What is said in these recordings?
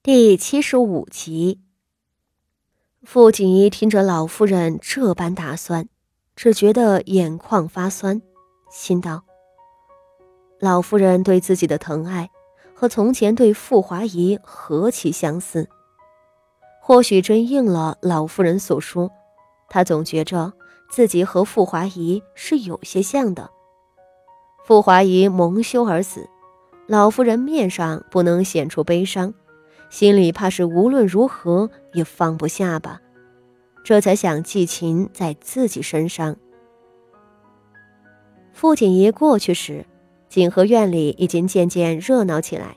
第七十五集，傅锦仪听着老夫人这般打算，只觉得眼眶发酸，心道：老夫人对自己的疼爱，和从前对傅华仪何其相似。或许真应了老夫人所说，她总觉着自己和傅华仪是有些像的。傅华仪蒙羞而死，老夫人面上不能显出悲伤。心里怕是无论如何也放不下吧，这才想寄情在自己身上。傅锦仪过去时，景和院里已经渐渐热闹起来。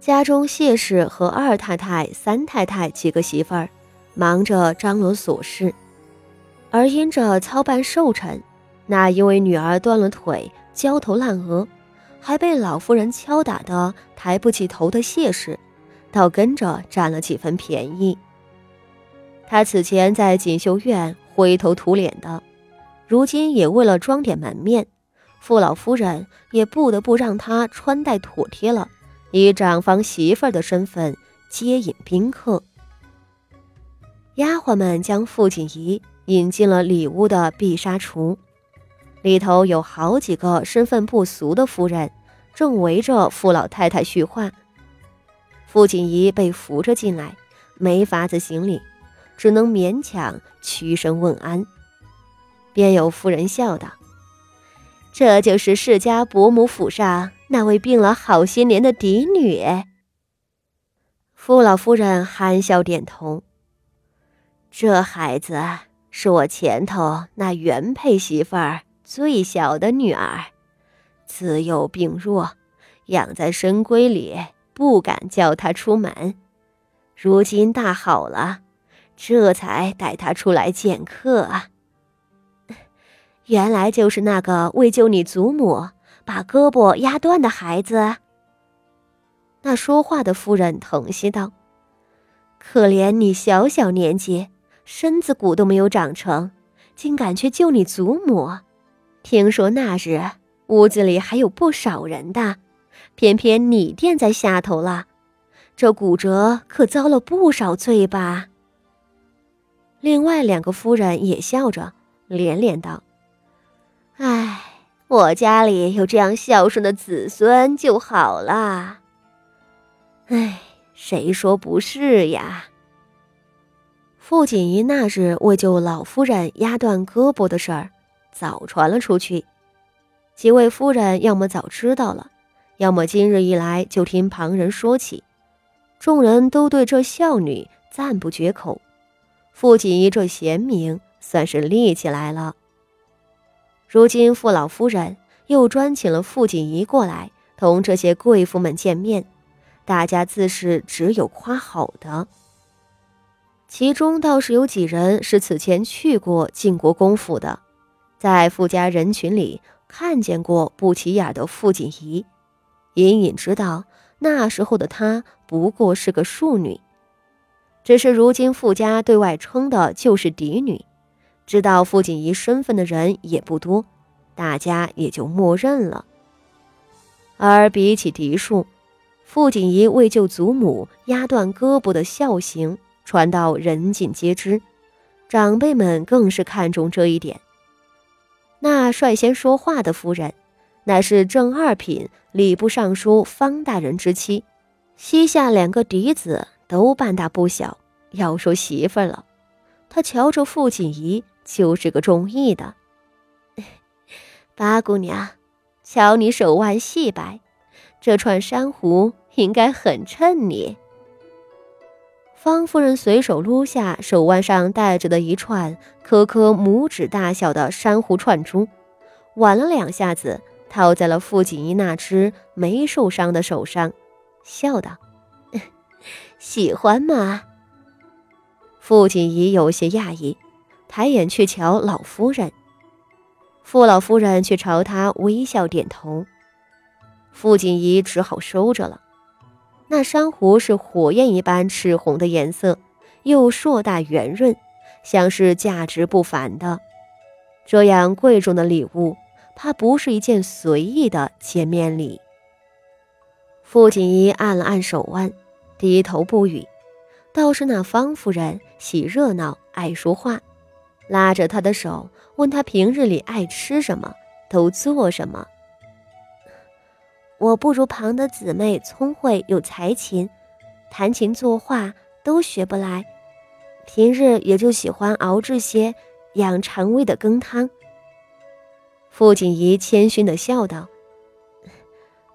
家中谢氏和二太太、三太太几个媳妇儿，忙着张罗琐事，而因着操办寿辰，那因为女儿断了腿、焦头烂额，还被老夫人敲打的抬不起头的谢氏。倒跟着占了几分便宜。他此前在锦绣院灰头土脸的，如今也为了装点门面，傅老夫人也不得不让他穿戴妥帖了，以长房媳妇儿的身份接引宾客。丫鬟们将傅锦仪引进了里屋的碧纱橱，里头有好几个身份不俗的夫人，正围着傅老太太叙话。傅锦仪被扶着进来，没法子行礼，只能勉强屈身问安。便有夫人笑道：“这就是世家伯母府上那位病了好些年的嫡女。”傅老夫人含笑点头：“这孩子是我前头那原配媳妇儿最小的女儿，自幼病弱，养在深闺里。”不敢叫他出门，如今大好了，这才带他出来见客啊。原来就是那个为救你祖母把胳膊压断的孩子。那说话的夫人疼惜道：“可怜你小小年纪，身子骨都没有长成，竟敢去救你祖母。听说那日屋子里还有不少人的。”偏偏你垫在下头了，这骨折可遭了不少罪吧？另外两个夫人也笑着，连连道：“哎，我家里有这样孝顺的子孙就好了。”哎，谁说不是呀？傅锦仪那日为救老夫人压断胳膊的事儿，早传了出去，几位夫人要么早知道了。要么今日一来就听旁人说起，众人都对这孝女赞不绝口。傅锦仪这贤名算是立起来了。如今傅老夫人又专请了傅锦仪过来同这些贵妇们见面，大家自是只有夸好的。其中倒是有几人是此前去过晋国公府的，在傅家人群里看见过不起眼的傅锦仪。隐隐知道，那时候的她不过是个庶女，只是如今傅家对外称的就是嫡女，知道傅锦仪身份的人也不多，大家也就默认了。而比起嫡庶，傅锦仪为救祖母压断胳膊的孝行传到人尽皆知，长辈们更是看重这一点。那率先说话的夫人。乃是正二品礼部尚书方大人之妻，膝下两个嫡子都半大不小，要说媳妇了。他瞧着傅锦仪就是个中意的。八姑娘，瞧你手腕细白，这串珊瑚应该很衬你。方夫人随手撸下手腕上戴着的一串颗颗拇指大小的珊瑚串珠，挽了两下子。套在了傅锦衣那只没受伤的手上，笑道：“ 喜欢吗？”傅锦仪有些讶异，抬眼去瞧老夫人。傅老夫人却朝他微笑点头。傅锦仪只好收着了。那珊瑚是火焰一般赤红的颜色，又硕大圆润，像是价值不凡的。这样贵重的礼物。怕不是一件随意的见面礼。傅锦衣按了按手腕，低头不语。倒是那方夫人喜热闹，爱说话，拉着他的手问他平日里爱吃什么，都做什么。我不如旁的姊妹聪慧有才情，弹琴作画都学不来，平日也就喜欢熬制些养肠胃的羹汤。傅锦仪谦逊地笑道：“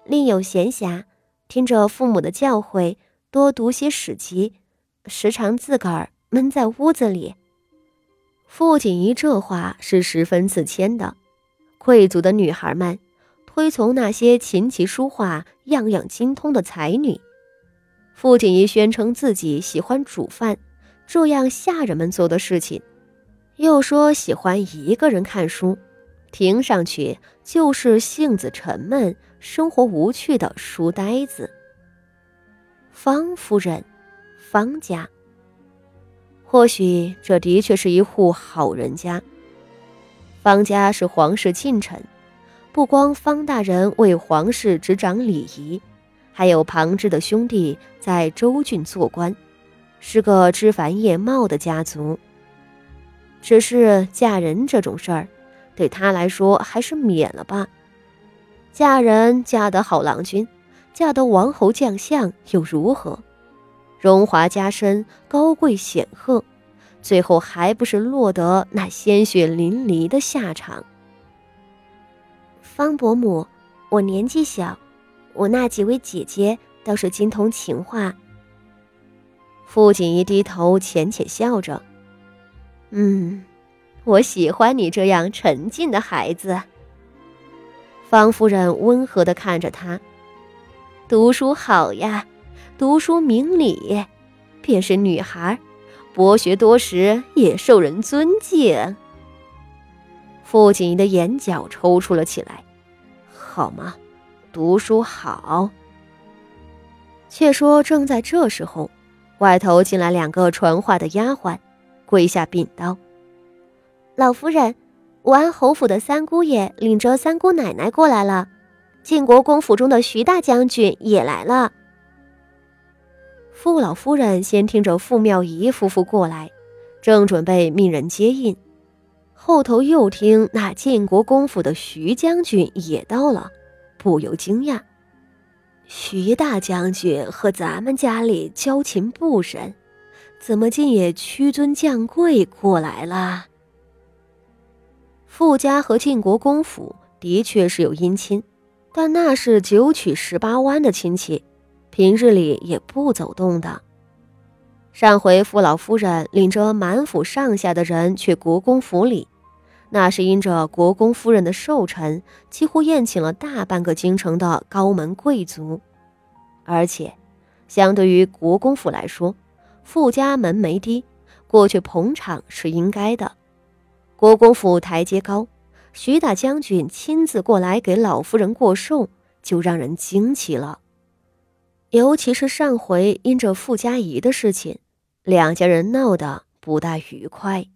另有闲暇，听着父母的教诲，多读些史籍。”时常自个儿闷在屋子里。傅锦仪这话是十分自谦的。贵族的女孩们推崇那些琴棋书画样样精通的才女。傅锦仪宣称自己喜欢煮饭，这样下人们做的事情，又说喜欢一个人看书，听上去就是性子沉闷、生活无趣的书呆子。方夫人。方家，或许这的确是一户好人家。方家是皇室近臣，不光方大人为皇室执掌礼仪，还有旁支的兄弟在州郡做官，是个枝繁叶茂的家族。只是嫁人这种事儿，对他来说还是免了吧。嫁人嫁得好郎君，嫁得王侯将相又如何？荣华加身，高贵显赫，最后还不是落得那鲜血淋漓的下场？方伯母，我年纪小，我那几位姐姐倒是精通情话。傅锦衣低头浅浅笑着：“嗯，我喜欢你这样沉静的孩子。”方夫人温和地看着他：“读书好呀。”读书明理，便是女孩，博学多识也受人尊敬。傅锦仪的眼角抽搐了起来，好吗？读书好。却说正在这时候，外头进来两个传话的丫鬟，跪下禀道：“老夫人，武安侯府的三姑爷领着三姑奶奶过来了，晋国公府中的徐大将军也来了。”傅老夫人先听着傅妙仪夫妇过来，正准备命人接应，后头又听那晋国公府的徐将军也到了，不由惊讶：徐大将军和咱们家里交情不深，怎么竟也屈尊降贵过来了？傅家和晋国公府的确是有姻亲，但那是九曲十八弯的亲戚。平日里也不走动的。上回傅老夫人领着满府上下的人去国公府里，那是因着国公夫人的寿辰，几乎宴请了大半个京城的高门贵族。而且，相对于国公府来说，傅家门没低，过去捧场是应该的。国公府台阶高，徐大将军亲自过来给老夫人过寿，就让人惊奇了。尤其是上回因着傅家宜的事情，两家人闹得不大愉快。